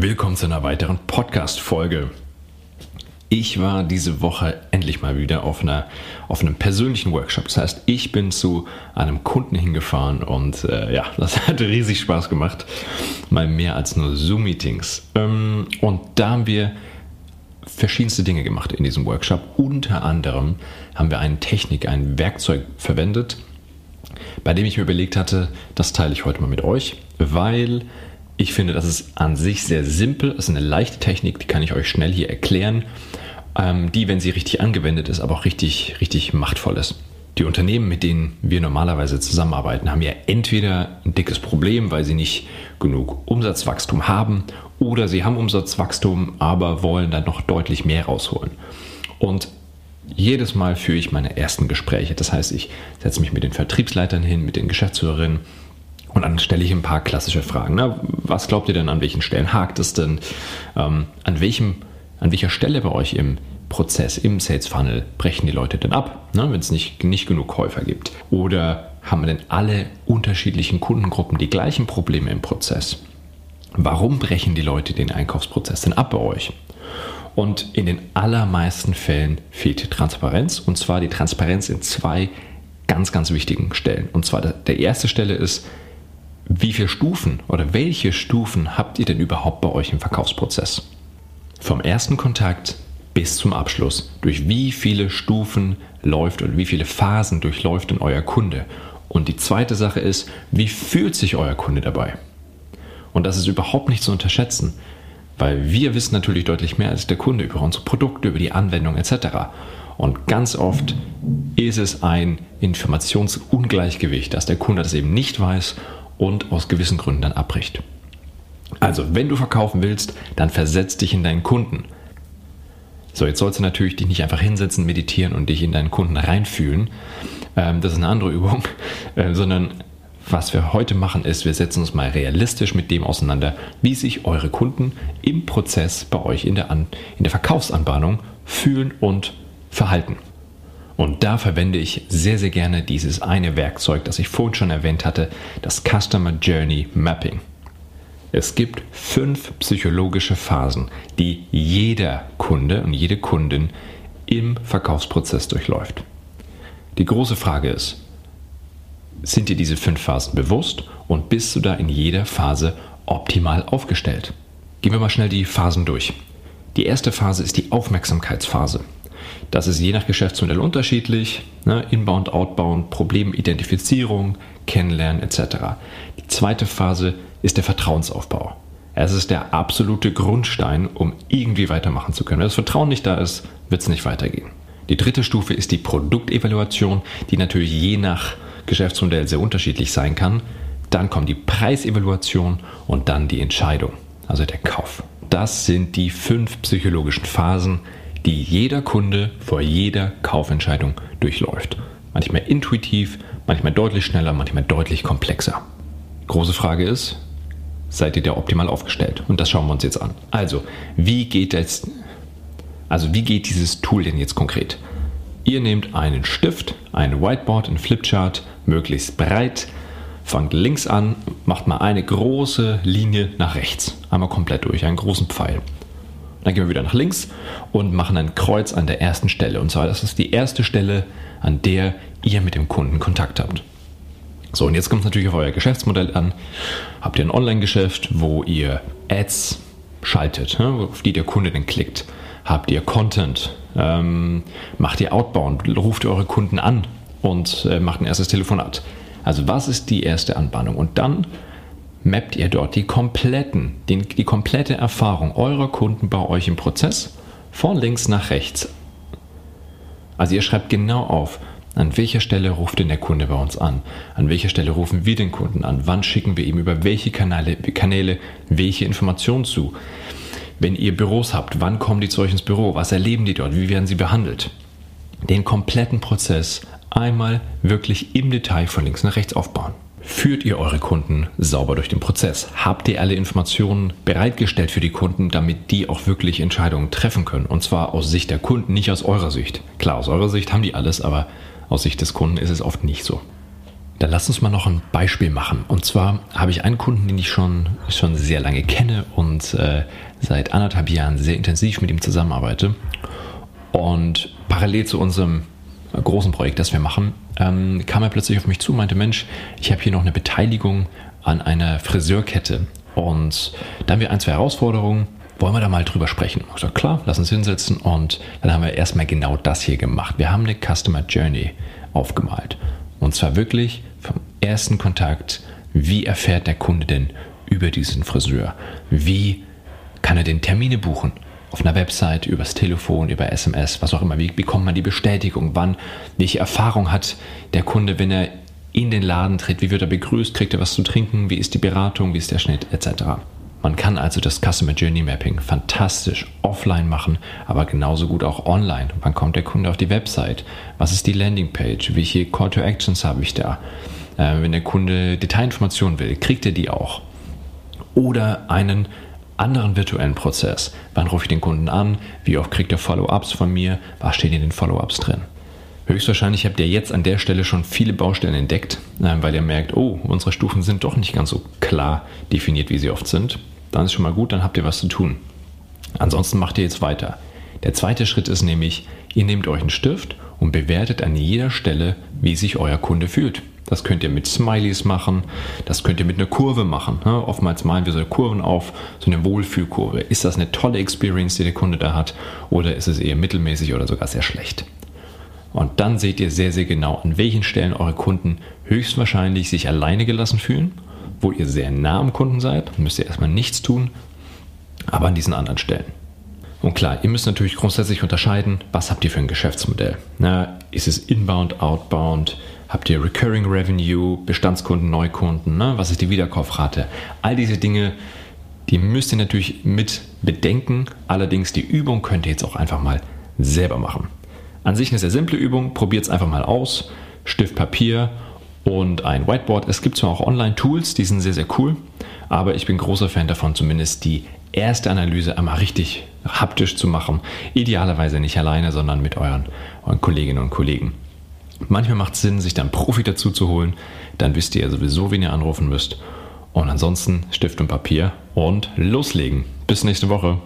Willkommen zu einer weiteren Podcast-Folge. Ich war diese Woche endlich mal wieder auf, einer, auf einem persönlichen Workshop. Das heißt, ich bin zu einem Kunden hingefahren und äh, ja, das hat riesig Spaß gemacht. Mal mehr als nur Zoom-Meetings. Ähm, und da haben wir verschiedenste Dinge gemacht in diesem Workshop. Unter anderem haben wir eine Technik, ein Werkzeug verwendet, bei dem ich mir überlegt hatte, das teile ich heute mal mit euch, weil ich finde, das ist an sich sehr simpel. Es ist eine leichte Technik, die kann ich euch schnell hier erklären, ähm, die, wenn sie richtig angewendet ist, aber auch richtig, richtig machtvoll ist. Die Unternehmen, mit denen wir normalerweise zusammenarbeiten, haben ja entweder ein dickes Problem, weil sie nicht genug Umsatzwachstum haben, oder sie haben Umsatzwachstum, aber wollen dann noch deutlich mehr rausholen. Und jedes Mal führe ich meine ersten Gespräche. Das heißt, ich setze mich mit den Vertriebsleitern hin, mit den Geschäftsführerinnen und dann stelle ich ein paar klassische Fragen. Na, was glaubt ihr denn, an welchen Stellen hakt es denn? Ähm, an, welchem, an welcher Stelle bei euch im Prozess, im Sales Funnel brechen die Leute denn ab, ne, wenn es nicht, nicht genug Käufer gibt? Oder haben denn alle unterschiedlichen Kundengruppen die gleichen Probleme im Prozess? Warum brechen die Leute den Einkaufsprozess denn ab bei euch? Und in den allermeisten Fällen fehlt die Transparenz und zwar die Transparenz in zwei ganz, ganz wichtigen Stellen. Und zwar der erste Stelle ist, wie viele Stufen oder welche Stufen habt ihr denn überhaupt bei euch im Verkaufsprozess? Vom ersten Kontakt bis zum Abschluss. Durch wie viele Stufen läuft oder wie viele Phasen durchläuft denn euer Kunde? Und die zweite Sache ist, wie fühlt sich euer Kunde dabei? Und das ist überhaupt nicht zu unterschätzen, weil wir wissen natürlich deutlich mehr als der Kunde über unsere Produkte, über die Anwendung etc. Und ganz oft ist es ein Informationsungleichgewicht, dass der Kunde das eben nicht weiß und aus gewissen Gründen dann abbricht. Also, wenn du verkaufen willst, dann versetz dich in deinen Kunden. So, jetzt sollst du natürlich dich nicht einfach hinsetzen, meditieren und dich in deinen Kunden reinfühlen. Ähm, das ist eine andere Übung, äh, sondern was wir heute machen ist, wir setzen uns mal realistisch mit dem auseinander, wie sich eure Kunden im Prozess bei euch in der, An in der Verkaufsanbahnung fühlen und verhalten. Und da verwende ich sehr, sehr gerne dieses eine Werkzeug, das ich vorhin schon erwähnt hatte, das Customer Journey Mapping. Es gibt fünf psychologische Phasen, die jeder Kunde und jede Kundin im Verkaufsprozess durchläuft. Die große Frage ist, sind dir diese fünf Phasen bewusst und bist du da in jeder Phase optimal aufgestellt? Gehen wir mal schnell die Phasen durch. Die erste Phase ist die Aufmerksamkeitsphase. Das ist je nach Geschäftsmodell unterschiedlich. Ne? Inbound, Outbound, Problemidentifizierung, Kennenlernen etc. Die zweite Phase ist der Vertrauensaufbau. Es ist der absolute Grundstein, um irgendwie weitermachen zu können. Wenn das Vertrauen nicht da ist, wird es nicht weitergehen. Die dritte Stufe ist die Produktevaluation, die natürlich je nach Geschäftsmodell sehr unterschiedlich sein kann. Dann kommt die Preisevaluation und dann die Entscheidung, also der Kauf. Das sind die fünf psychologischen Phasen, die jeder Kunde vor jeder Kaufentscheidung durchläuft. Manchmal intuitiv, manchmal deutlich schneller, manchmal deutlich komplexer. Große Frage ist, seid ihr da optimal aufgestellt? Und das schauen wir uns jetzt an. Also, wie geht jetzt, also wie geht dieses Tool denn jetzt konkret? Ihr nehmt einen Stift, ein Whiteboard, ein Flipchart, möglichst breit, fangt links an, macht mal eine große Linie nach rechts, einmal komplett durch, einen großen Pfeil. Dann gehen wir wieder nach links und machen ein Kreuz an der ersten Stelle. Und zwar, das ist die erste Stelle, an der ihr mit dem Kunden Kontakt habt. So, und jetzt kommt es natürlich auf euer Geschäftsmodell an. Habt ihr ein Online-Geschäft, wo ihr Ads schaltet, ne, auf die der Kunde dann klickt? Habt ihr Content? Ähm, macht ihr Outbound? Ruft eure Kunden an und äh, macht ein erstes Telefonat? Also was ist die erste Anbahnung? Und dann mappt ihr dort die kompletten, die, die komplette Erfahrung eurer Kunden bei euch im Prozess von links nach rechts. Also ihr schreibt genau auf, an welcher Stelle ruft denn der Kunde bei uns an? An welcher Stelle rufen wir den Kunden an? Wann schicken wir ihm über welche Kanäle, Kanäle welche Informationen zu? Wenn ihr Büros habt, wann kommen die zu euch ins Büro? Was erleben die dort? Wie werden sie behandelt? Den kompletten Prozess einmal wirklich im Detail von links nach rechts aufbauen. Führt ihr eure Kunden sauber durch den Prozess? Habt ihr alle Informationen bereitgestellt für die Kunden, damit die auch wirklich Entscheidungen treffen können? Und zwar aus Sicht der Kunden, nicht aus eurer Sicht. Klar, aus eurer Sicht haben die alles, aber aus Sicht des Kunden ist es oft nicht so. Dann lass uns mal noch ein Beispiel machen. Und zwar habe ich einen Kunden, den ich schon, schon sehr lange kenne und äh, seit anderthalb Jahren sehr intensiv mit ihm zusammenarbeite. Und parallel zu unserem großen Projekt, das wir machen, ähm, kam er plötzlich auf mich zu und meinte, Mensch, ich habe hier noch eine Beteiligung an einer Friseurkette. Und da haben wir ein, zwei Herausforderungen. Wollen wir da mal drüber sprechen? Ich sage, klar, lass uns hinsetzen. Und dann haben wir erstmal genau das hier gemacht. Wir haben eine Customer Journey aufgemalt. Und zwar wirklich vom ersten Kontakt, wie erfährt der Kunde denn über diesen Friseur? Wie kann er den Termine buchen? Auf einer Website, übers Telefon, über SMS, was auch immer. Wie bekommt man die Bestätigung? Wann? Welche Erfahrung hat der Kunde, wenn er in den Laden tritt? Wie wird er begrüßt? Kriegt er was zu trinken? Wie ist die Beratung? Wie ist der Schnitt? Etc. Man kann also das Customer Journey Mapping fantastisch offline machen, aber genauso gut auch online. Wann kommt der Kunde auf die Website? Was ist die Landingpage? Welche Call to Actions habe ich da? Äh, wenn der Kunde Detailinformationen will, kriegt er die auch? Oder einen anderen virtuellen Prozess. Wann rufe ich den Kunden an? Wie oft kriegt er Follow-ups von mir? Was steht in den Follow-ups drin? Höchstwahrscheinlich habt ihr jetzt an der Stelle schon viele Baustellen entdeckt, äh, weil ihr merkt, oh, unsere Stufen sind doch nicht ganz so klar definiert, wie sie oft sind. Dann ist schon mal gut, dann habt ihr was zu tun. Ansonsten macht ihr jetzt weiter. Der zweite Schritt ist nämlich, ihr nehmt euch einen Stift und bewertet an jeder Stelle, wie sich euer Kunde fühlt. Das könnt ihr mit Smileys machen, das könnt ihr mit einer Kurve machen. Ne? Oftmals malen wir so Kurven auf, so eine Wohlfühlkurve. Ist das eine tolle Experience, die der Kunde da hat, oder ist es eher mittelmäßig oder sogar sehr schlecht? Und dann seht ihr sehr, sehr genau, an welchen Stellen eure Kunden höchstwahrscheinlich sich alleine gelassen fühlen, wo ihr sehr nah am Kunden seid, müsst ihr erstmal nichts tun, aber an diesen anderen Stellen. Und klar, ihr müsst natürlich grundsätzlich unterscheiden, was habt ihr für ein Geschäftsmodell. Na, ist es inbound, outbound? Habt ihr Recurring Revenue, Bestandskunden, Neukunden? Ne? Was ist die Wiederkaufrate? All diese Dinge, die müsst ihr natürlich mit bedenken. Allerdings die Übung könnt ihr jetzt auch einfach mal selber machen. An sich eine sehr simple Übung. Probiert es einfach mal aus. Stift, Papier und ein Whiteboard. Es gibt zwar auch Online-Tools, die sind sehr, sehr cool. Aber ich bin großer Fan davon, zumindest die erste Analyse einmal richtig haptisch zu machen. Idealerweise nicht alleine, sondern mit euren, euren Kolleginnen und Kollegen. Manchmal macht es Sinn, sich dann Profi dazu zu holen. Dann wisst ihr ja sowieso, wen ihr anrufen müsst. Und ansonsten Stift und Papier und loslegen. Bis nächste Woche.